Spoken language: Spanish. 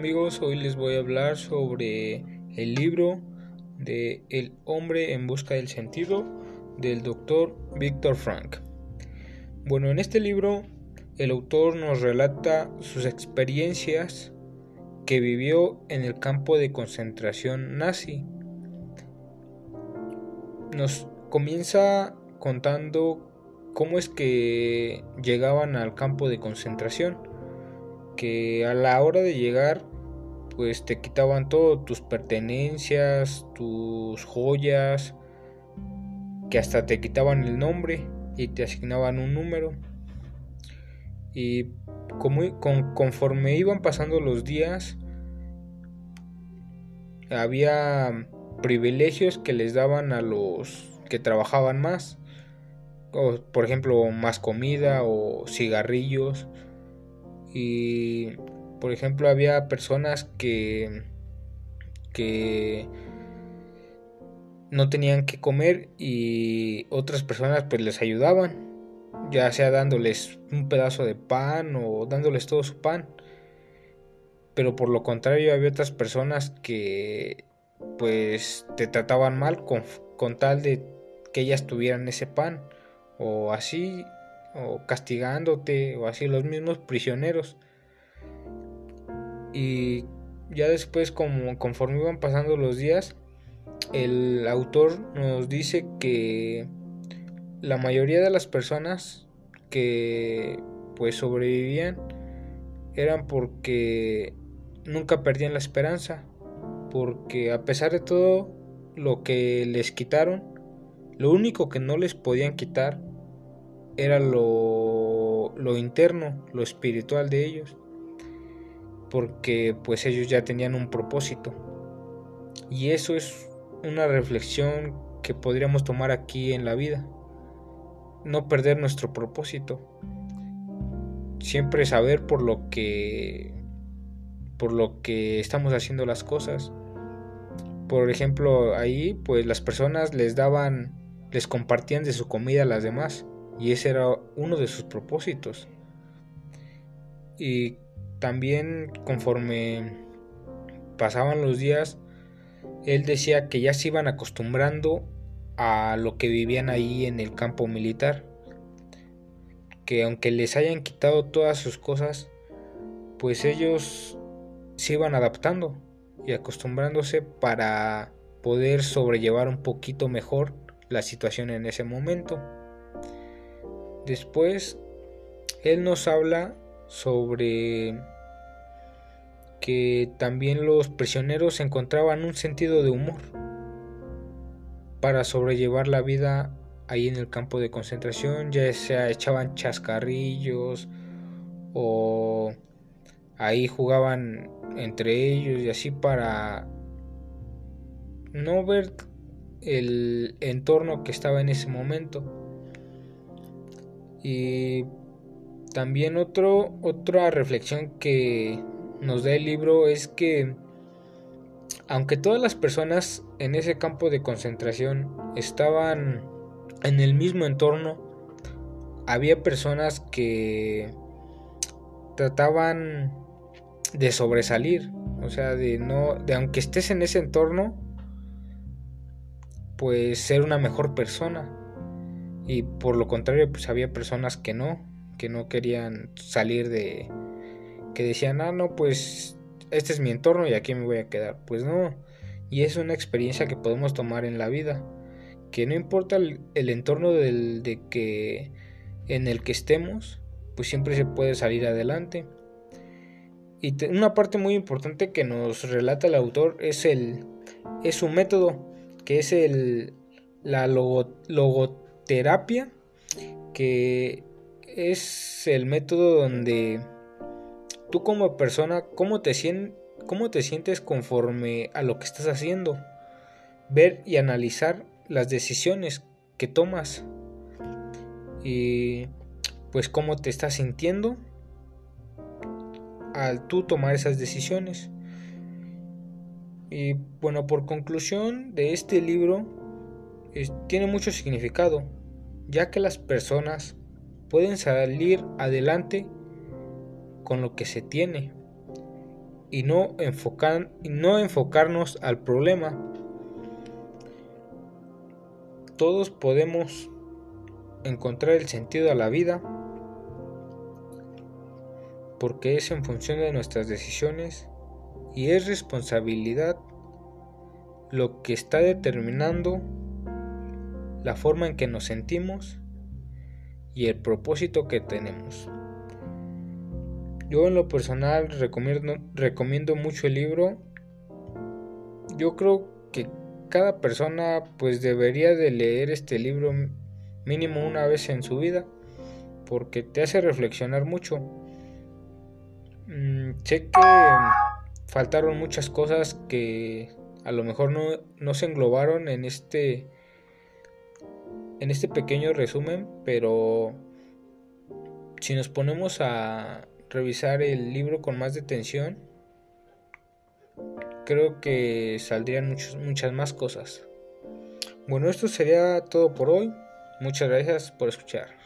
amigos? Hoy les voy a hablar sobre el libro de El hombre en busca del sentido del doctor Víctor Frank. Bueno, en este libro el autor nos relata sus experiencias que vivió en el campo de concentración nazi. Nos comienza contando cómo es que llegaban al campo de concentración que a la hora de llegar pues te quitaban todo, tus pertenencias, tus joyas, que hasta te quitaban el nombre y te asignaban un número. Y como, conforme iban pasando los días, había privilegios que les daban a los que trabajaban más. por ejemplo, más comida o cigarrillos y, por ejemplo, había personas que, que no tenían que comer y otras personas pues les ayudaban, ya sea dándoles un pedazo de pan o dándoles todo su pan. Pero por lo contrario había otras personas que pues te trataban mal con, con tal de que ellas tuvieran ese pan o así o castigándote o así los mismos prisioneros. Y ya después como conforme iban pasando los días, el autor nos dice que la mayoría de las personas que pues sobrevivían eran porque nunca perdían la esperanza, porque a pesar de todo lo que les quitaron, lo único que no les podían quitar era lo, lo interno, lo espiritual de ellos, porque pues ellos ya tenían un propósito. Y eso es una reflexión que podríamos tomar aquí en la vida. No perder nuestro propósito. Siempre saber por lo que por lo que estamos haciendo las cosas. Por ejemplo, ahí pues las personas les daban les compartían de su comida a las demás y ese era uno de sus propósitos. Y también conforme pasaban los días, él decía que ya se iban acostumbrando a lo que vivían ahí en el campo militar. Que aunque les hayan quitado todas sus cosas, pues ellos se iban adaptando y acostumbrándose para poder sobrellevar un poquito mejor la situación en ese momento. Después, él nos habla sobre que también los prisioneros encontraban un sentido de humor para sobrellevar la vida ahí en el campo de concentración, ya sea echaban chascarrillos o ahí jugaban entre ellos y así para no ver el entorno que estaba en ese momento. Y también otra reflexión que nos da el libro es que aunque todas las personas en ese campo de concentración estaban en el mismo entorno, había personas que trataban de sobresalir, o sea, de no de aunque estés en ese entorno, pues ser una mejor persona. Y por lo contrario, pues había personas que no, que no querían salir de... que decían, ah, no, pues este es mi entorno y aquí me voy a quedar. Pues no, y es una experiencia que podemos tomar en la vida, que no importa el, entorno del, de que en el que estemos, pues siempre se puede salir adelante. Y una parte muy importante que nos relata el autor es el es su método, que es el la logo, terapia, que es el método donde tú como persona, ¿cómo te, cómo te sientes conforme a lo que estás haciendo? Ver y analizar las decisiones que tomas y pues cómo te estás sintiendo al tú tomar esas decisiones. Y bueno, por conclusión de este libro, tiene mucho significado ya que las personas pueden salir adelante con lo que se tiene y no, enfocar, no enfocarnos al problema. Todos podemos encontrar el sentido a la vida porque es en función de nuestras decisiones y es responsabilidad lo que está determinando la forma en que nos sentimos y el propósito que tenemos. Yo en lo personal recomiendo, mucho el libro. Yo creo que cada persona pues debería de leer este libro mínimo una vez en su vida porque te hace reflexionar mucho. Mm, sé que faltaron muchas cosas que a lo mejor no, no se englobaron en este en este pequeño resumen, pero si nos ponemos a revisar el libro con más detención, creo que saldrían muchas más cosas. Bueno, esto sería todo por hoy. Muchas gracias por escuchar.